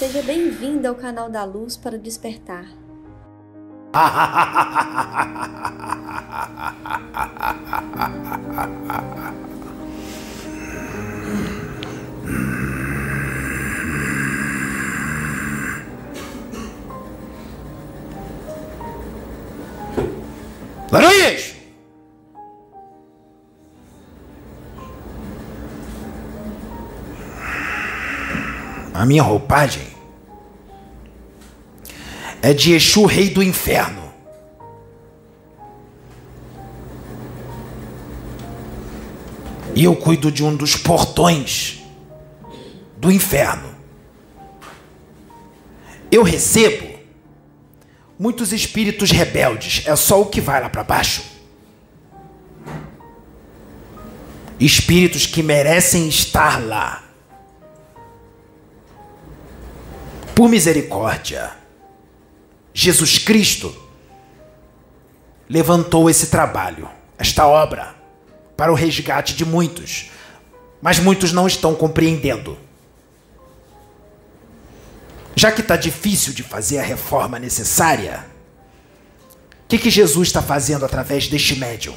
Seja bem-vindo ao canal da Luz para despertar. Laranjas! A minha roupagem é de Exu, rei do inferno. E eu cuido de um dos portões do inferno. Eu recebo muitos espíritos rebeldes, é só o que vai lá para baixo. Espíritos que merecem estar lá. Por misericórdia, Jesus Cristo levantou esse trabalho, esta obra, para o resgate de muitos, mas muitos não estão compreendendo. Já que está difícil de fazer a reforma necessária, o que, que Jesus está fazendo através deste médium?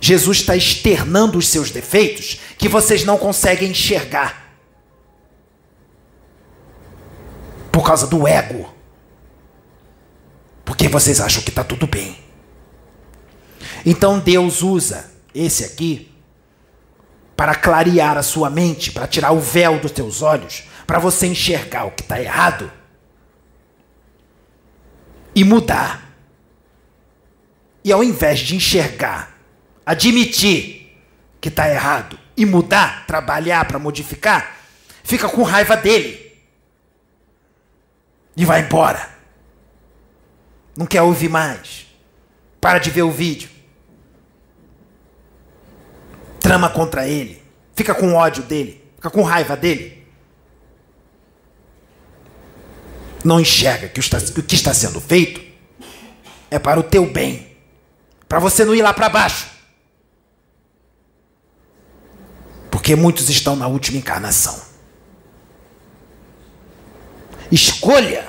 Jesus está externando os seus defeitos que vocês não conseguem enxergar. Por causa do ego. Porque vocês acham que está tudo bem. Então Deus usa esse aqui para clarear a sua mente, para tirar o véu dos teus olhos, para você enxergar o que está errado e mudar. E ao invés de enxergar, admitir que está errado e mudar, trabalhar para modificar, fica com raiva dele e vai embora. Não quer ouvir mais. Para de ver o vídeo. Trama contra ele. Fica com ódio dele. Fica com raiva dele. Não enxerga que o que está sendo feito é para o teu bem. Para você não ir lá para baixo. Porque muitos estão na última encarnação. Escolha.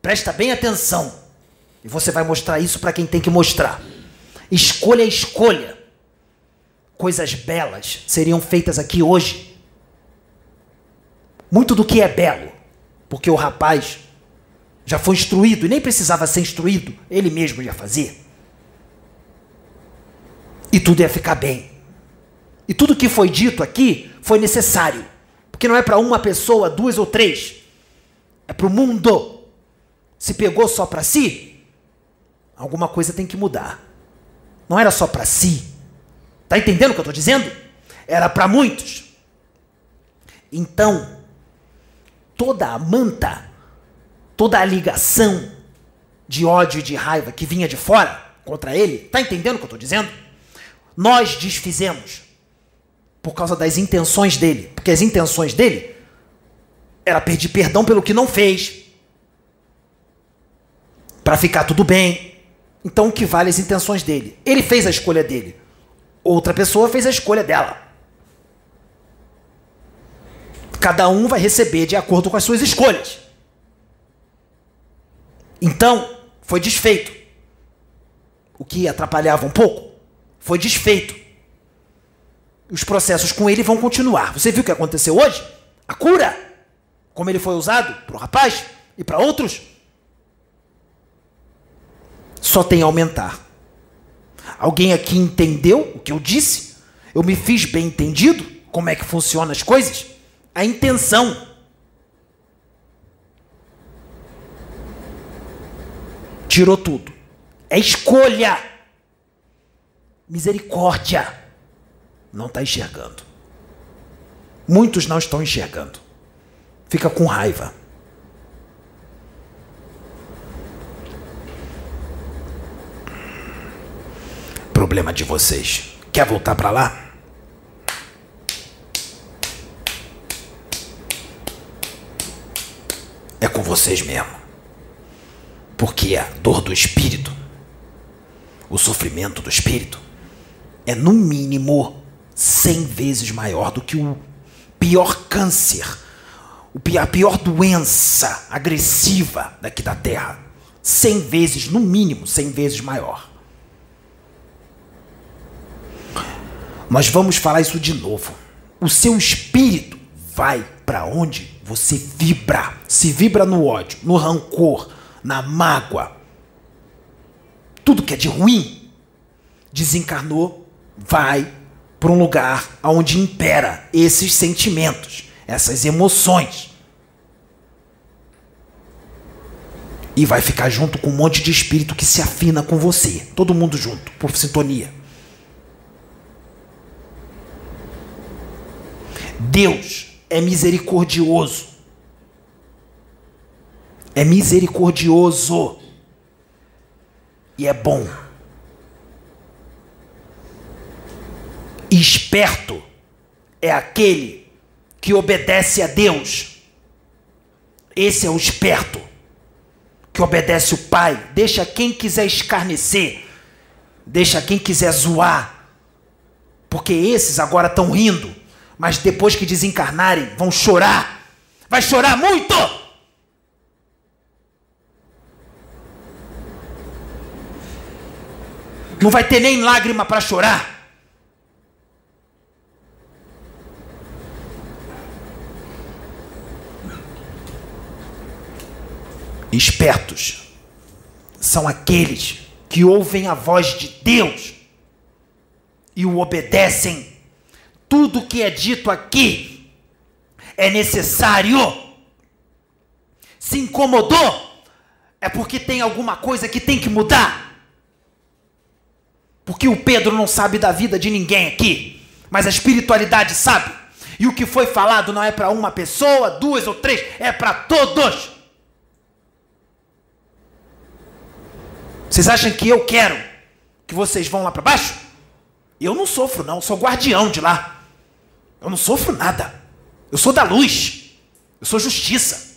Presta bem atenção. E você vai mostrar isso para quem tem que mostrar. Escolha, escolha. Coisas belas seriam feitas aqui hoje. Muito do que é belo, porque o rapaz já foi instruído e nem precisava ser instruído, ele mesmo ia fazer. E tudo ia ficar bem. E tudo que foi dito aqui foi necessário, porque não é para uma pessoa, duas ou três é para o mundo. Se pegou só para si, alguma coisa tem que mudar. Não era só para si. Tá entendendo o que eu estou dizendo? Era para muitos. Então, toda a manta, toda a ligação de ódio e de raiva que vinha de fora contra ele, tá entendendo o que eu estou dizendo? Nós desfizemos por causa das intenções dele, porque as intenções dele era pedir perdão pelo que não fez. Para ficar tudo bem. Então o que vale as intenções dele? Ele fez a escolha dele. Outra pessoa fez a escolha dela. Cada um vai receber de acordo com as suas escolhas. Então, foi desfeito. O que atrapalhava um pouco foi desfeito. Os processos com ele vão continuar. Você viu o que aconteceu hoje? A cura como ele foi usado para o rapaz e para outros, só tem a aumentar. Alguém aqui entendeu o que eu disse? Eu me fiz bem entendido? Como é que funcionam as coisas? A intenção. Tirou tudo. É escolha. Misericórdia. Não está enxergando. Muitos não estão enxergando fica com raiva. Problema de vocês. Quer voltar para lá? É com vocês mesmo. Porque a dor do espírito, o sofrimento do espírito, é no mínimo cem vezes maior do que o pior câncer a pior doença agressiva daqui da Terra. Cem vezes, no mínimo, cem vezes maior. Nós vamos falar isso de novo. O seu espírito vai para onde você vibra. Se vibra no ódio, no rancor, na mágoa, tudo que é de ruim, desencarnou, vai para um lugar onde impera esses sentimentos, essas emoções. E vai ficar junto com um monte de espírito que se afina com você. Todo mundo junto, por sintonia. Deus é misericordioso. É misericordioso. E é bom. Esperto é aquele que obedece a Deus. Esse é o esperto que obedece o Pai. Deixa quem quiser escarnecer, deixa quem quiser zoar, porque esses agora estão rindo mas depois que desencarnarem, vão chorar. Vai chorar muito! Não vai ter nem lágrima para chorar. Espertos são aqueles que ouvem a voz de Deus e o obedecem tudo que é dito aqui é necessário. Se incomodou, é porque tem alguma coisa que tem que mudar. Porque o Pedro não sabe da vida de ninguém aqui, mas a espiritualidade sabe. E o que foi falado não é para uma pessoa, duas ou três, é para todos. Vocês acham que eu quero que vocês vão lá para baixo? Eu não sofro, não, sou guardião de lá. Eu não sofro nada. Eu sou da luz. Eu sou justiça.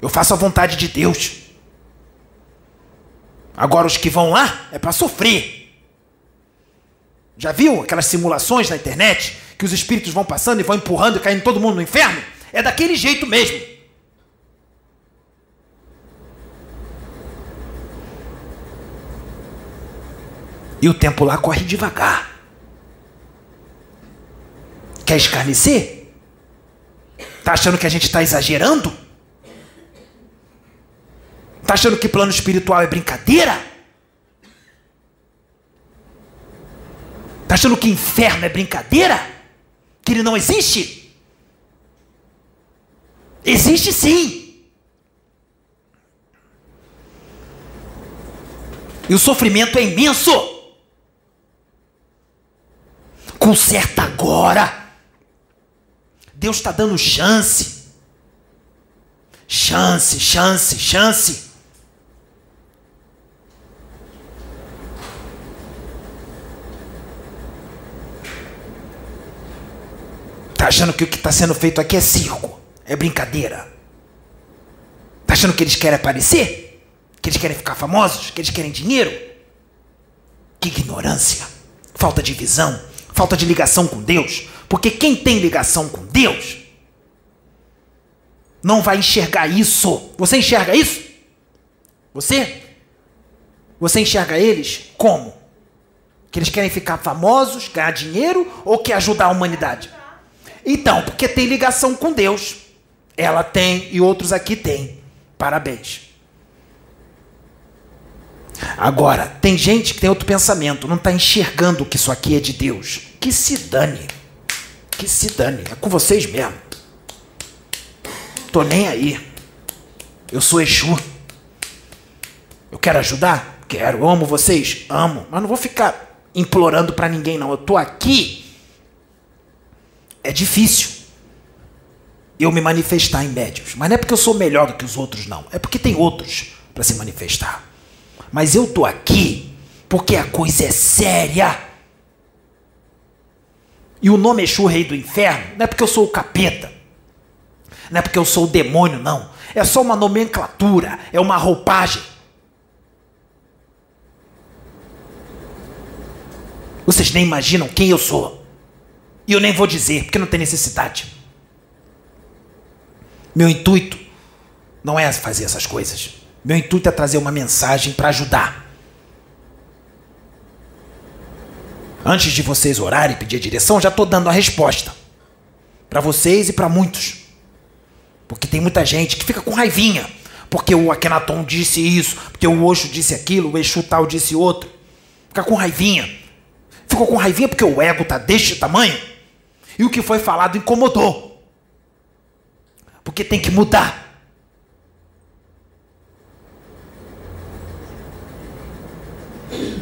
Eu faço a vontade de Deus. Agora os que vão lá é para sofrer. Já viu aquelas simulações na internet que os espíritos vão passando e vão empurrando e caindo todo mundo no inferno? É daquele jeito mesmo. E o tempo lá corre devagar. Quer escarnecer? Tá achando que a gente está exagerando? Tá achando que plano espiritual é brincadeira? Tá achando que inferno é brincadeira? Que ele não existe? Existe sim. E o sofrimento é imenso. Conserta agora. Deus está dando chance. Chance, chance, chance. Tá achando que o que está sendo feito aqui é circo? É brincadeira? Tá achando que eles querem aparecer? Que eles querem ficar famosos? Que eles querem dinheiro? Que ignorância! Falta de visão, falta de ligação com Deus, porque quem tem ligação com Deus não vai enxergar isso. Você enxerga isso? Você? Você enxerga eles como? Que eles querem ficar famosos, ganhar dinheiro ou quer ajudar a humanidade? Então, porque tem ligação com Deus. Ela tem e outros aqui têm. Parabéns. Agora, tem gente que tem outro pensamento, não está enxergando que isso aqui é de Deus. Que se dane. Que se dane, é com vocês mesmo. Tô nem aí. Eu sou Exu. Eu quero ajudar? Quero. Eu amo vocês? Amo. Mas não vou ficar implorando para ninguém, não. Eu tô aqui. É difícil eu me manifestar em médios. Mas não é porque eu sou melhor do que os outros, não. É porque tem outros para se manifestar. Mas eu tô aqui porque a coisa é séria. E o nome Exu, rei do inferno, não é porque eu sou o capeta. Não é porque eu sou o demônio, não. É só uma nomenclatura, é uma roupagem. Vocês nem imaginam quem eu sou. E eu nem vou dizer, porque não tem necessidade. Meu intuito não é fazer essas coisas. Meu intuito é trazer uma mensagem para ajudar. Antes de vocês orarem e pedir a direção, já estou dando a resposta. Para vocês e para muitos. Porque tem muita gente que fica com raivinha. Porque o Akenaton disse isso, porque o Osho disse aquilo, o Exu tal disse outro. Fica com raivinha. Ficou com raivinha porque o ego tá deste tamanho. E o que foi falado incomodou. Porque tem que mudar.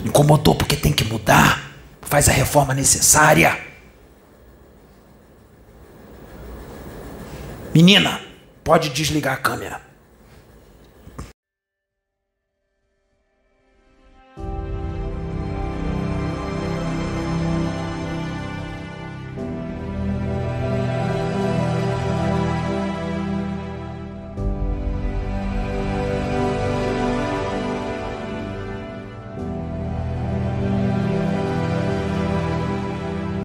Incomodou porque tem que mudar. Faz a reforma necessária. Menina, pode desligar a câmera.